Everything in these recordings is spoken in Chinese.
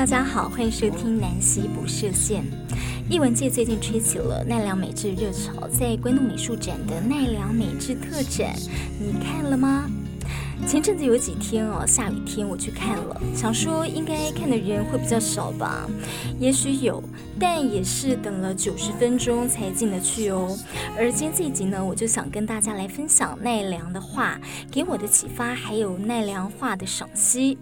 大家好，欢迎收听南希不设限。艺文界最近吹起了奈良美智热潮，在关渡美术展的奈良美智特展，你看了吗？前阵子有几天哦，下雨天我去看了，想说应该看的人会比较少吧，也许有，但也是等了九十分钟才进得去哦。而今天这一集呢，我就想跟大家来分享奈良的画给我的启发，还有奈良画的赏析。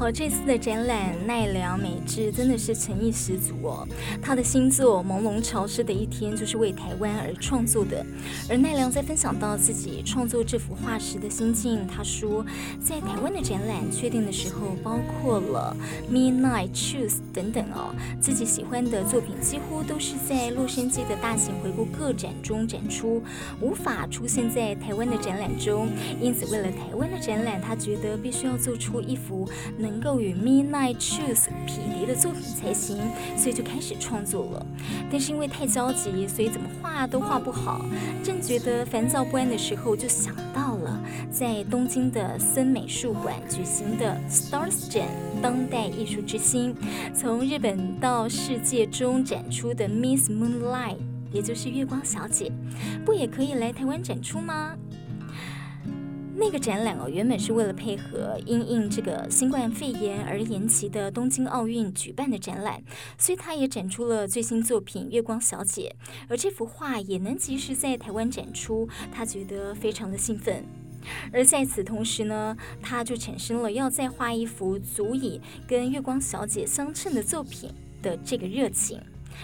好，这次的展览奈良美智真的是诚意十足哦。他的新作《朦胧潮湿的一天》就是为台湾而创作的。而奈良在分享到自己创作这幅画时的心境，他说，在台湾的展览确定的时候，包括了 Midnight Choose 等等哦，自己喜欢的作品几乎都是在洛杉矶的大型回顾个展中展出，无法出现在台湾的展览中。因此，为了台湾的展览，他觉得必须要做出一幅能。能够与 Midnight Choose 匹敌的作品才行，所以就开始创作了。但是因为太焦急，所以怎么画都画不好。正觉得烦躁不安的时候，就想到了在东京的森美术馆举行的 Stars 展当代艺术之星，从日本到世界中展出的 Miss Moonlight，也就是月光小姐，不也可以来台湾展出吗？那个展览哦，原本是为了配合因应这个新冠肺炎而延期的东京奥运举办的展览，所以他也展出了最新作品《月光小姐》，而这幅画也能及时在台湾展出，他觉得非常的兴奋。而在此同时呢，他就产生了要再画一幅足以跟《月光小姐》相称的作品的这个热情。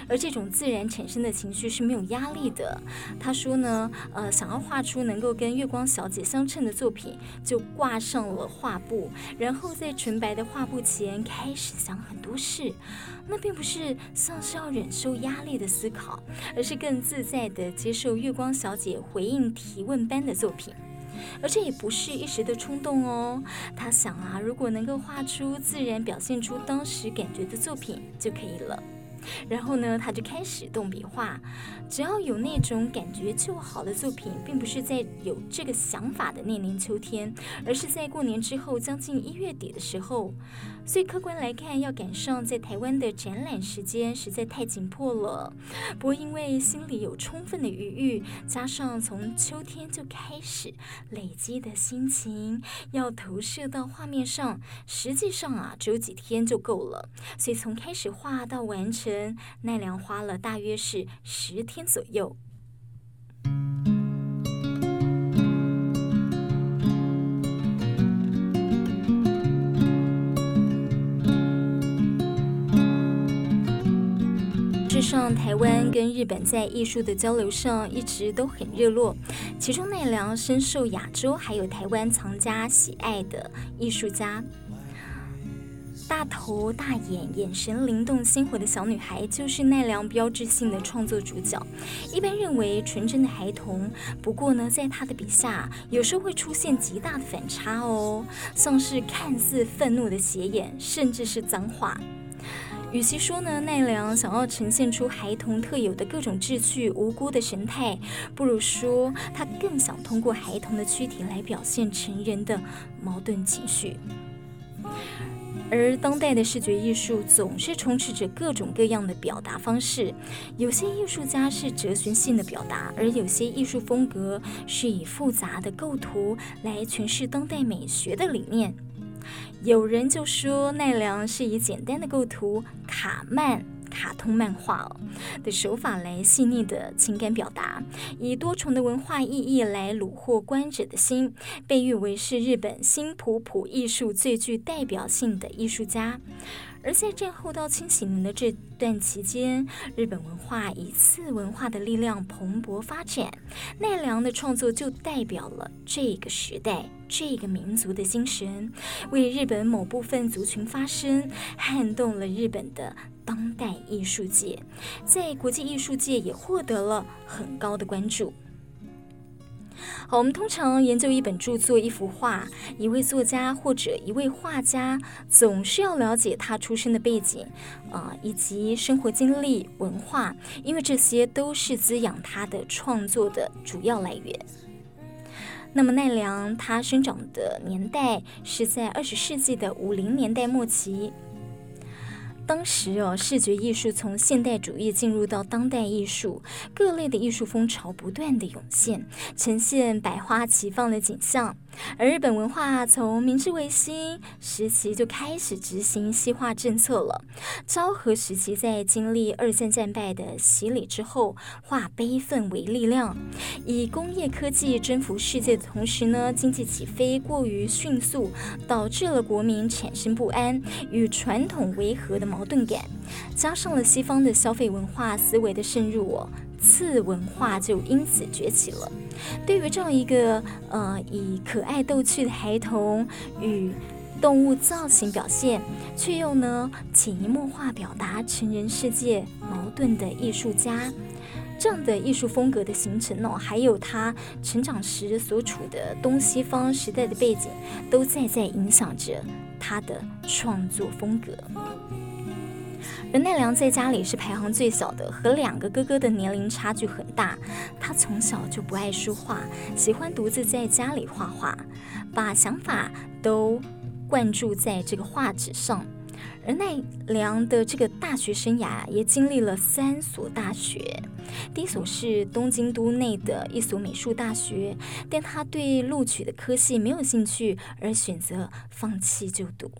而这种自然产生的情绪是没有压力的。他说呢，呃，想要画出能够跟月光小姐相称的作品，就挂上了画布，然后在纯白的画布前开始想很多事。那并不是像是要忍受压力的思考，而是更自在地接受月光小姐回应提问般的作品。而这也不是一时的冲动哦。他想啊，如果能够画出自然表现出当时感觉的作品就可以了。然后呢，他就开始动笔画。只要有那种感觉就好的作品，并不是在有这个想法的那年秋天，而是在过年之后将近一月底的时候。所以客观来看，要赶上在台湾的展览时间实在太紧迫了。不过因为心里有充分的余裕，加上从秋天就开始累积的心情，要投射到画面上，实际上啊，只有几天就够了。所以从开始画到完成，奈良花了大约是十天左右。事实上，台湾跟日本在艺术的交流上一直都很热络，其中奈良深受亚洲还有台湾藏家喜爱的艺术家。大头大眼、眼神灵动、鲜活的小女孩，就是奈良标志性的创作主角。一般认为纯真的孩童，不过呢，在他的笔下，有时候会出现极大的反差哦，像是看似愤怒的斜眼，甚至是脏话。与其说呢，奈良想要呈现出孩童特有的各种稚趣、无辜的神态，不如说他更想通过孩童的躯体来表现成人的矛盾情绪。而当代的视觉艺术总是充斥着各种各样的表达方式，有些艺术家是哲学性的表达，而有些艺术风格是以复杂的构图来诠释当代美学的理念。有人就说奈良是以简单的构图、卡曼、卡通漫画的手法来细腻的情感表达，以多重的文化意义来虏获观者的心，被誉为是日本新普普艺术最具代表性的艺术家。而在战后到清洗年的这段期间，日本文化以次文化的力量蓬勃发展，奈良的创作就代表了这个时代、这个民族的精神，为日本某部分族群发声，撼动了日本的当代艺术界，在国际艺术界也获得了很高的关注。好，我们通常研究一本著作、一幅画、一位作家或者一位画家，总是要了解他出生的背景，啊、以及生活经历、文化，因为这些都是滋养他的创作的主要来源。那么奈良他生长的年代是在二十世纪的五零年代末期。当时哦，视觉艺术从现代主义进入到当代艺术，各类的艺术风潮不断的涌现，呈现百花齐放的景象。而日本文化从明治维新时期就开始执行西化政策了。昭和时期在经历二战战败的洗礼之后，化悲愤为力量，以工业科技征服世界的同时呢，经济起飞过于迅速，导致了国民产生不安与传统违和的矛矛盾感，加上了西方的消费文化思维的渗入哦。次文化就因此崛起了。对于这样一个呃以可爱逗趣的孩童与动物造型表现，却又呢潜移默化表达成人世界矛盾的艺术家，这样的艺术风格的形成呢，还有他成长时所处的东西方时代的背景，都在在影响着他的创作风格。而奈良在家里是排行最小的，和两个哥哥的年龄差距很大。他从小就不爱说话，喜欢独自在家里画画，把想法都灌注在这个画纸上。而奈良的这个大学生涯也经历了三所大学，第一所是东京都内的一所美术大学，但他对录取的科系没有兴趣，而选择放弃就读。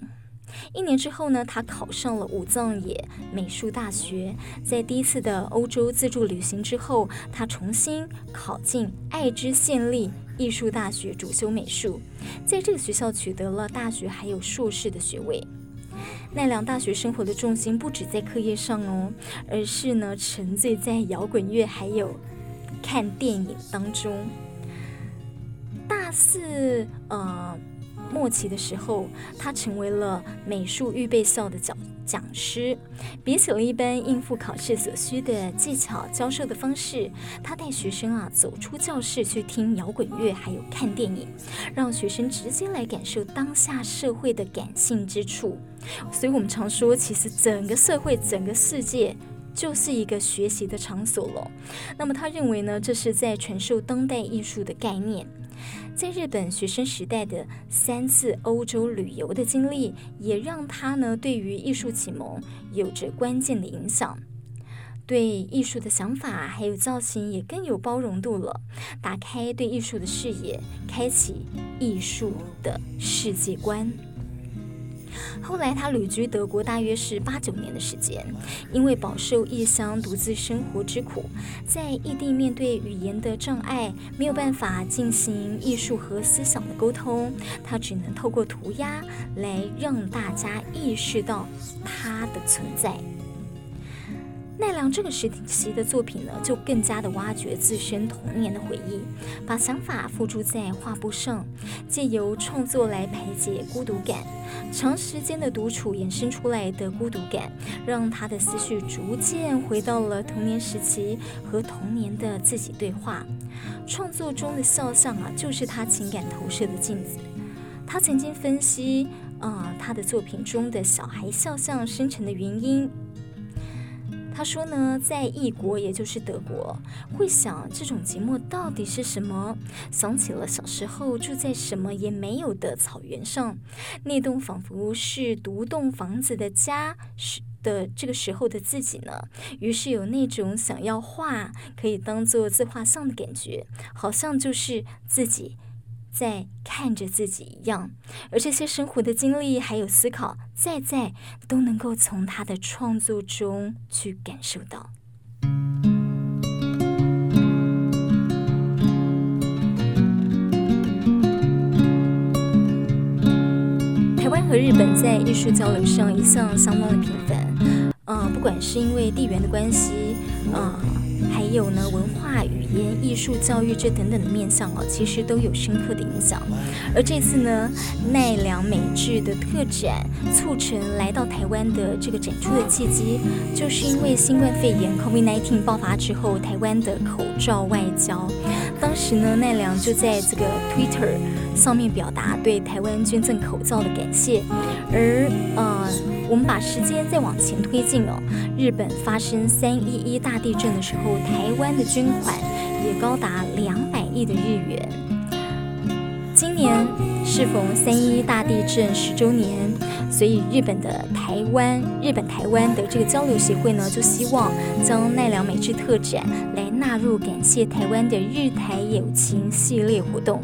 一年之后呢，他考上了武藏野美术大学。在第一次的欧洲自助旅行之后，他重新考进爱知县立艺术大学，主修美术。在这个学校取得了大学还有硕士的学位。奈良大学生活的重心不止在课业上哦，而是呢沉醉在摇滚乐还有看电影当中。大四，呃。末期的时候，他成为了美术预备校的讲讲师。比起了一般应付考试所需的技巧教授的方式，他带学生啊走出教室去听摇滚乐，还有看电影，让学生直接来感受当下社会的感性之处。所以，我们常说，其实整个社会、整个世界就是一个学习的场所了。那么，他认为呢，这是在传授当代艺术的概念。在日本学生时代的三次欧洲旅游的经历，也让他呢对于艺术启蒙有着关键的影响，对艺术的想法还有造型也更有包容度了，打开对艺术的视野，开启艺术的世界观。后来，他旅居德国，大约是八九年的时间。因为饱受异乡独自生活之苦，在异地面对语言的障碍，没有办法进行艺术和思想的沟通，他只能透过涂鸦来让大家意识到他的存在。奈良这个时期的作品呢，就更加的挖掘自身童年的回忆，把想法付诸在画布上，借由创作来排解孤独感。长时间的独处衍生出来的孤独感，让他的思绪逐渐回到了童年时期，和童年的自己对话。创作中的肖像啊，就是他情感投射的镜子。他曾经分析啊、他的作品中的小孩肖像生成的原因。他说呢，在异国，也就是德国，会想这种寂寞到底是什么？想起了小时候住在什么也没有的草原上，那栋仿佛是独栋房子的家是的这个时候的自己呢，于是有那种想要画可以当做自画像的感觉，好像就是自己。在看着自己一样，而这些生活的经历还有思考，在在都能够从他的创作中去感受到。台湾和日本在艺术交流上一向相当的频繁，嗯、呃，不管是因为地缘的关系，嗯、呃。还有呢，文化、语言、艺术、教育这等等的面向哦，其实都有深刻的影响。而这次呢，奈良美智的特展促成来到台湾的这个展出的契机，就是因为新冠肺炎 （COVID-19） 爆发之后，台湾的口罩外交。当时呢，奈良就在这个 Twitter 上面表达对台湾捐赠口罩的感谢。而呃，我们把时间再往前推进哦，日本发生三一一大地震的时候，台湾的捐款也高达两百亿的日元。今年适逢三一大地震十周年，所以日本的台湾日本台湾的这个交流协会呢，就希望将奈良美智特展来纳入感谢台湾的日台友情系列活动。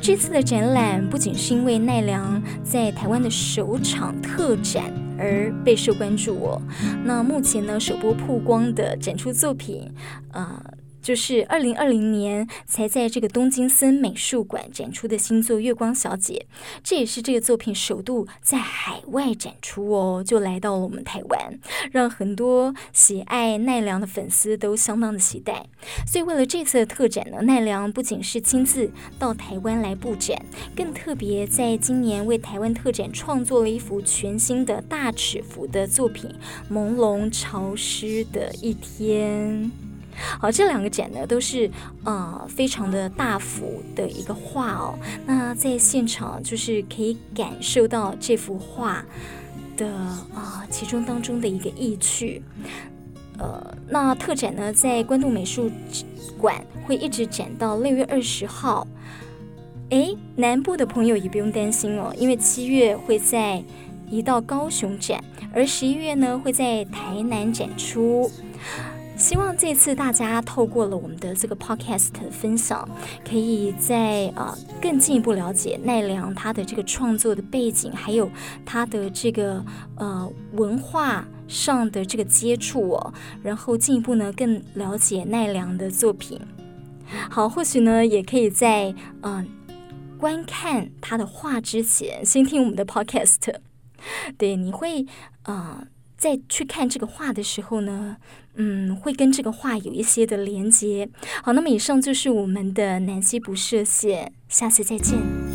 这次的展览不仅是因为奈良在台湾的首场特展而备受关注哦，那目前呢，首播曝光的展出作品，呃。就是二零二零年才在这个东京森美术馆展出的新作《月光小姐》，这也是这个作品首度在海外展出哦，就来到了我们台湾，让很多喜爱奈良的粉丝都相当的期待。所以为了这次的特展呢，奈良不仅是亲自到台湾来布展，更特别在今年为台湾特展创作了一幅全新的大尺幅的作品《朦胧潮湿的一天》。好，这两个展呢都是呃非常的大幅的一个画哦。那在现场就是可以感受到这幅画的啊、其中当中的一个意趣。呃，那特展呢在关渡美术馆会一直展到六月二十号。诶，南部的朋友也不用担心哦，因为七月会在移到高雄展，而十一月呢会在台南展出。希望这次大家透过了我们的这个 podcast 分享，可以在、呃、更进一步了解奈良他的这个创作的背景，还有他的这个呃文化上的这个接触哦，然后进一步呢更了解奈良的作品。好，或许呢也可以在嗯、观看他的画之前，先听我们的 podcast。对，你会啊。呃在去看这个画的时候呢，嗯，会跟这个画有一些的连接。好，那么以上就是我们的南希不设限，下次再见。